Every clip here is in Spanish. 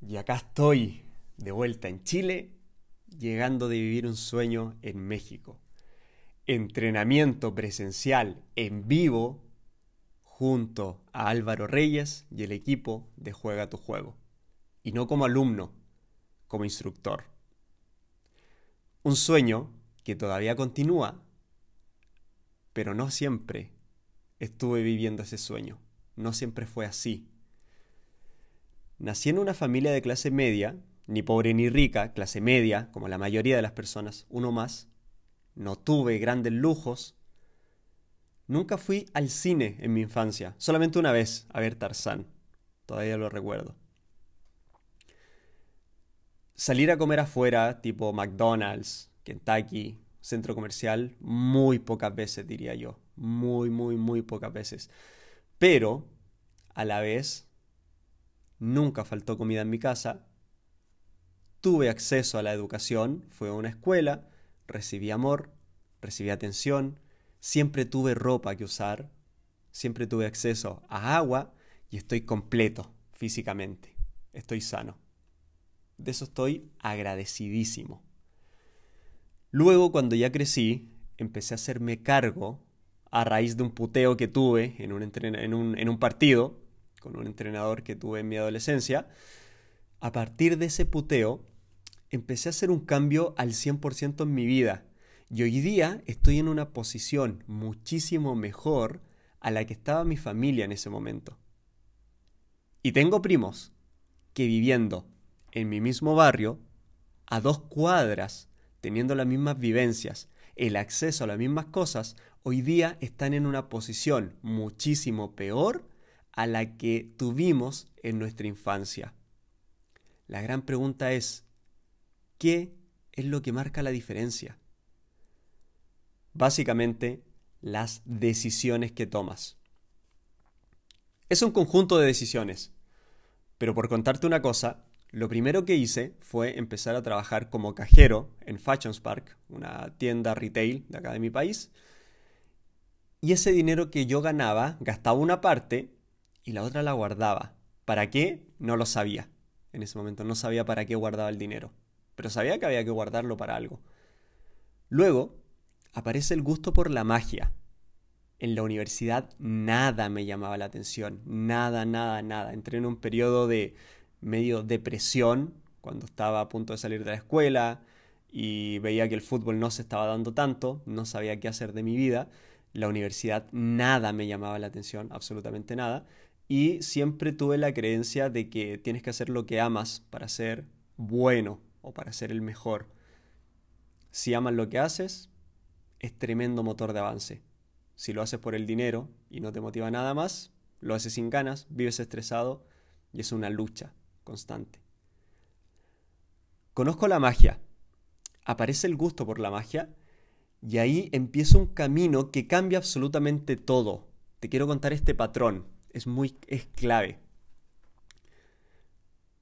Y acá estoy, de vuelta en Chile, llegando de vivir un sueño en México. Entrenamiento presencial en vivo junto a Álvaro Reyes y el equipo de Juega tu Juego. Y no como alumno, como instructor. Un sueño que todavía continúa, pero no siempre estuve viviendo ese sueño. No siempre fue así. Nací en una familia de clase media, ni pobre ni rica, clase media, como la mayoría de las personas, uno más. No tuve grandes lujos. Nunca fui al cine en mi infancia, solamente una vez a ver Tarzán. Todavía lo recuerdo. Salir a comer afuera, tipo McDonald's, Kentucky, centro comercial, muy pocas veces diría yo. Muy, muy, muy pocas veces. Pero, a la vez, nunca faltó comida en mi casa, tuve acceso a la educación, fue a una escuela, recibí amor, recibí atención, siempre tuve ropa que usar, siempre tuve acceso a agua y estoy completo físicamente, estoy sano. De eso estoy agradecidísimo. Luego, cuando ya crecí, empecé a hacerme cargo a raíz de un puteo que tuve en un, en un, en un partido con un entrenador que tuve en mi adolescencia, a partir de ese puteo, empecé a hacer un cambio al 100% en mi vida. Y hoy día estoy en una posición muchísimo mejor a la que estaba mi familia en ese momento. Y tengo primos que viviendo en mi mismo barrio, a dos cuadras, teniendo las mismas vivencias, el acceso a las mismas cosas, hoy día están en una posición muchísimo peor a la que tuvimos en nuestra infancia. La gran pregunta es, ¿qué es lo que marca la diferencia? Básicamente, las decisiones que tomas. Es un conjunto de decisiones, pero por contarte una cosa, lo primero que hice fue empezar a trabajar como cajero en Fashion Spark, una tienda retail de acá de mi país, y ese dinero que yo ganaba, gastaba una parte y la otra la guardaba. ¿Para qué? No lo sabía. En ese momento no sabía para qué guardaba el dinero, pero sabía que había que guardarlo para algo. Luego aparece el gusto por la magia. En la universidad nada me llamaba la atención, nada, nada, nada. Entré en un periodo de medio depresión cuando estaba a punto de salir de la escuela y veía que el fútbol no se estaba dando tanto, no sabía qué hacer de mi vida. La universidad nada me llamaba la atención, absolutamente nada y siempre tuve la creencia de que tienes que hacer lo que amas para ser bueno o para ser el mejor. Si amas lo que haces, es tremendo motor de avance. Si lo haces por el dinero y no te motiva nada más, lo haces sin ganas, vives estresado y es una lucha constante. Conozco la magia, aparece el gusto por la magia y ahí empieza un camino que cambia absolutamente todo. Te quiero contar este patrón es muy es clave.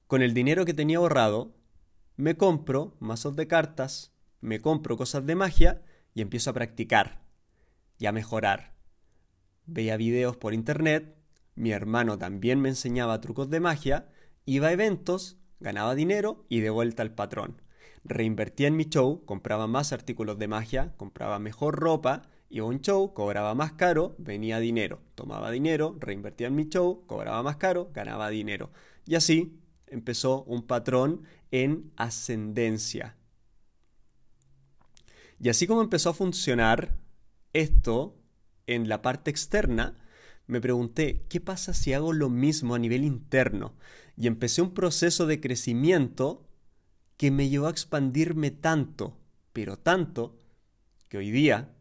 Con el dinero que tenía ahorrado, me compro mazos de cartas, me compro cosas de magia y empiezo a practicar y a mejorar. Veía videos por internet, mi hermano también me enseñaba trucos de magia, iba a eventos, ganaba dinero y de vuelta al patrón. Reinvertía en mi show, compraba más artículos de magia, compraba mejor ropa Iba un show, cobraba más caro, venía dinero. Tomaba dinero, reinvertía en mi show, cobraba más caro, ganaba dinero. Y así empezó un patrón en ascendencia. Y así como empezó a funcionar esto en la parte externa, me pregunté, ¿qué pasa si hago lo mismo a nivel interno? Y empecé un proceso de crecimiento que me llevó a expandirme tanto, pero tanto, que hoy día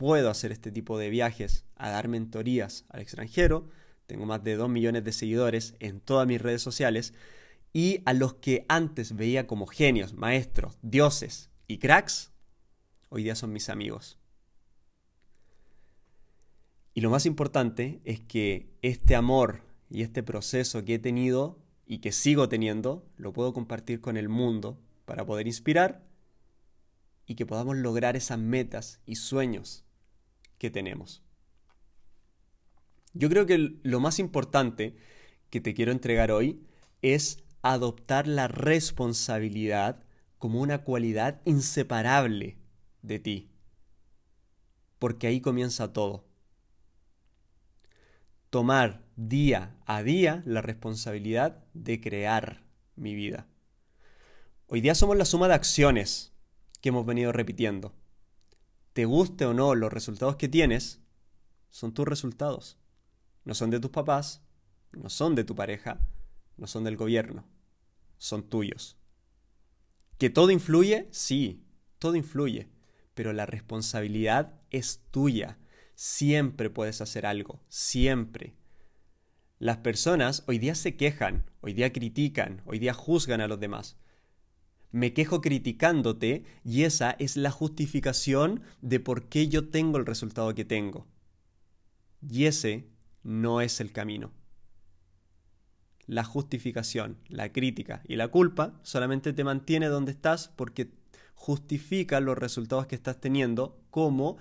puedo hacer este tipo de viajes a dar mentorías al extranjero. Tengo más de 2 millones de seguidores en todas mis redes sociales. Y a los que antes veía como genios, maestros, dioses y cracks, hoy día son mis amigos. Y lo más importante es que este amor y este proceso que he tenido y que sigo teniendo, lo puedo compartir con el mundo para poder inspirar y que podamos lograr esas metas y sueños que tenemos. Yo creo que lo más importante que te quiero entregar hoy es adoptar la responsabilidad como una cualidad inseparable de ti. Porque ahí comienza todo. Tomar día a día la responsabilidad de crear mi vida. Hoy día somos la suma de acciones que hemos venido repitiendo. Te guste o no los resultados que tienes, son tus resultados. No son de tus papás, no son de tu pareja, no son del gobierno, son tuyos. ¿Que todo influye? Sí, todo influye, pero la responsabilidad es tuya. Siempre puedes hacer algo, siempre. Las personas hoy día se quejan, hoy día critican, hoy día juzgan a los demás. Me quejo criticándote y esa es la justificación de por qué yo tengo el resultado que tengo. Y ese no es el camino. La justificación, la crítica y la culpa solamente te mantiene donde estás porque justifica los resultados que estás teniendo como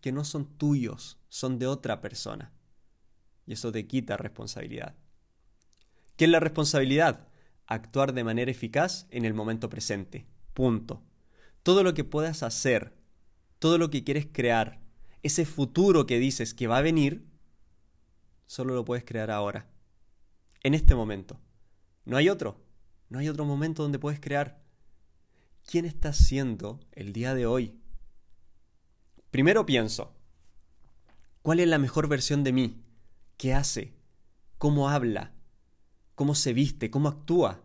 que no son tuyos, son de otra persona. Y eso te quita responsabilidad. ¿Qué es la responsabilidad? Actuar de manera eficaz en el momento presente. Punto. Todo lo que puedas hacer, todo lo que quieres crear, ese futuro que dices que va a venir, solo lo puedes crear ahora, en este momento. No hay otro, no hay otro momento donde puedes crear. ¿Quién estás siendo el día de hoy? Primero pienso, ¿cuál es la mejor versión de mí? ¿Qué hace? ¿Cómo habla? ¿Cómo se viste? ¿Cómo actúa?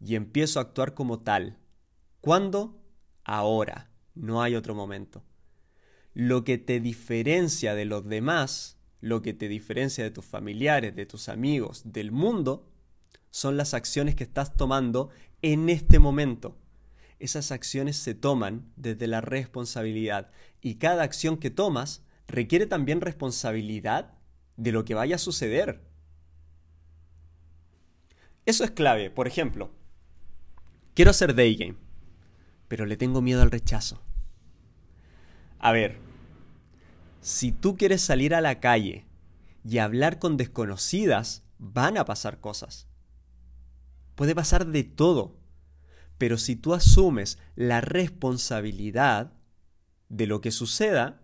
Y empiezo a actuar como tal. ¿Cuándo? Ahora. No hay otro momento. Lo que te diferencia de los demás lo que te diferencia de tus familiares, de tus amigos, del mundo, son las acciones que estás tomando en este momento. Esas acciones se toman desde la responsabilidad y cada acción que tomas requiere también responsabilidad de lo que vaya a suceder. Eso es clave. Por ejemplo, quiero hacer day game, pero le tengo miedo al rechazo. A ver, si tú quieres salir a la calle y hablar con desconocidas, van a pasar cosas. Puede pasar de todo. Pero si tú asumes la responsabilidad de lo que suceda,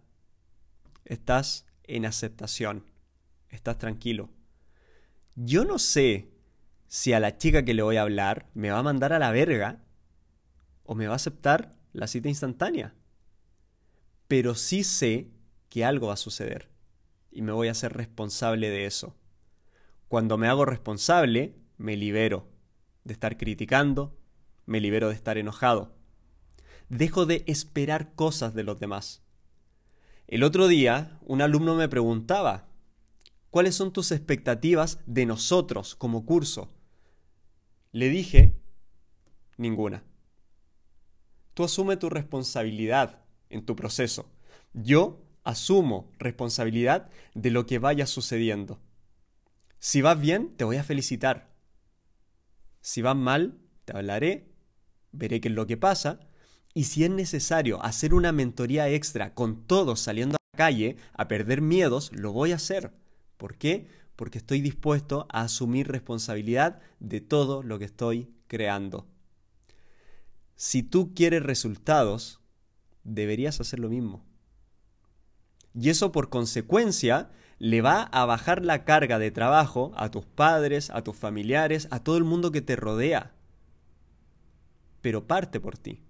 estás en aceptación, estás tranquilo. Yo no sé si a la chica que le voy a hablar me va a mandar a la verga o me va a aceptar la cita instantánea. Pero sí sé que algo va a suceder y me voy a hacer responsable de eso. Cuando me hago responsable, me libero de estar criticando, me libero de estar enojado. Dejo de esperar cosas de los demás. El otro día, un alumno me preguntaba, ¿cuáles son tus expectativas de nosotros como curso? Le dije, ninguna. Tú asume tu responsabilidad en tu proceso. Yo asumo responsabilidad de lo que vaya sucediendo. Si vas bien, te voy a felicitar. Si vas mal, te hablaré, veré qué es lo que pasa, y si es necesario hacer una mentoría extra con todos saliendo a la calle a perder miedos, lo voy a hacer. ¿Por qué? Porque estoy dispuesto a asumir responsabilidad de todo lo que estoy creando. Si tú quieres resultados, deberías hacer lo mismo. Y eso por consecuencia le va a bajar la carga de trabajo a tus padres, a tus familiares, a todo el mundo que te rodea. Pero parte por ti.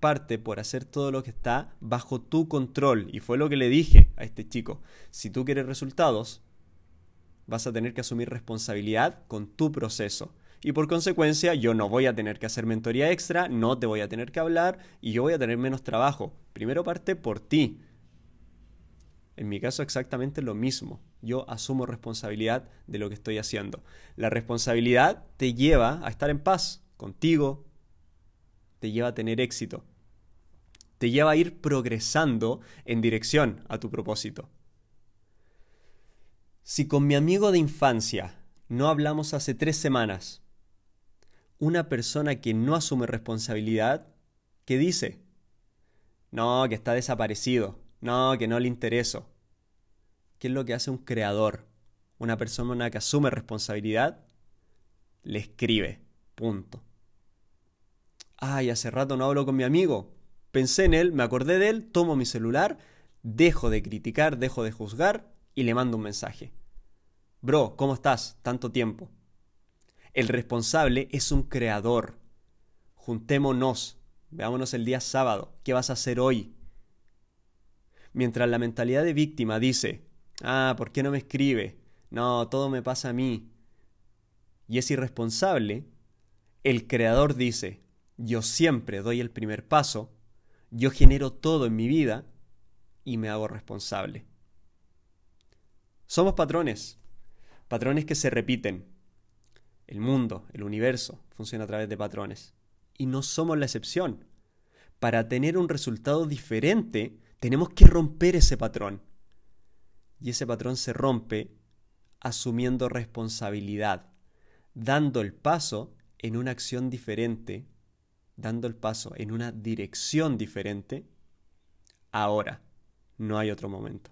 Parte por hacer todo lo que está bajo tu control. Y fue lo que le dije a este chico. Si tú quieres resultados, vas a tener que asumir responsabilidad con tu proceso y por consecuencia yo no voy a tener que hacer mentoría extra, no te voy a tener que hablar y yo voy a tener menos trabajo. Primero parte por ti. En mi caso exactamente lo mismo. Yo asumo responsabilidad de lo que estoy haciendo. La responsabilidad te lleva a estar en paz contigo, te lleva a tener éxito, te lleva a ir progresando en dirección a tu propósito. Si con mi amigo de infancia no hablamos hace tres semanas, una persona que no asume responsabilidad, ¿qué dice? No, que está desaparecido. No, que no le intereso. ¿Qué es lo que hace un creador? Una persona que asume responsabilidad le escribe. Punto. Ay, hace rato no hablo con mi amigo. Pensé en él, me acordé de él, tomo mi celular, dejo de criticar, dejo de juzgar y le mando un mensaje. Bro, ¿cómo estás? Tanto tiempo. El responsable es un creador. Juntémonos, veámonos el día sábado. ¿Qué vas a hacer hoy? Mientras la mentalidad de víctima dice, ah, ¿por qué no me escribe? No, todo me pasa a mí. Y es irresponsable, el creador dice, yo siempre doy el primer paso, yo genero todo en mi vida y me hago responsable. Somos patrones, patrones que se repiten. El mundo, el universo, funciona a través de patrones. Y no somos la excepción. Para tener un resultado diferente, tenemos que romper ese patrón. Y ese patrón se rompe asumiendo responsabilidad, dando el paso en una acción diferente, dando el paso en una dirección diferente, ahora, no hay otro momento.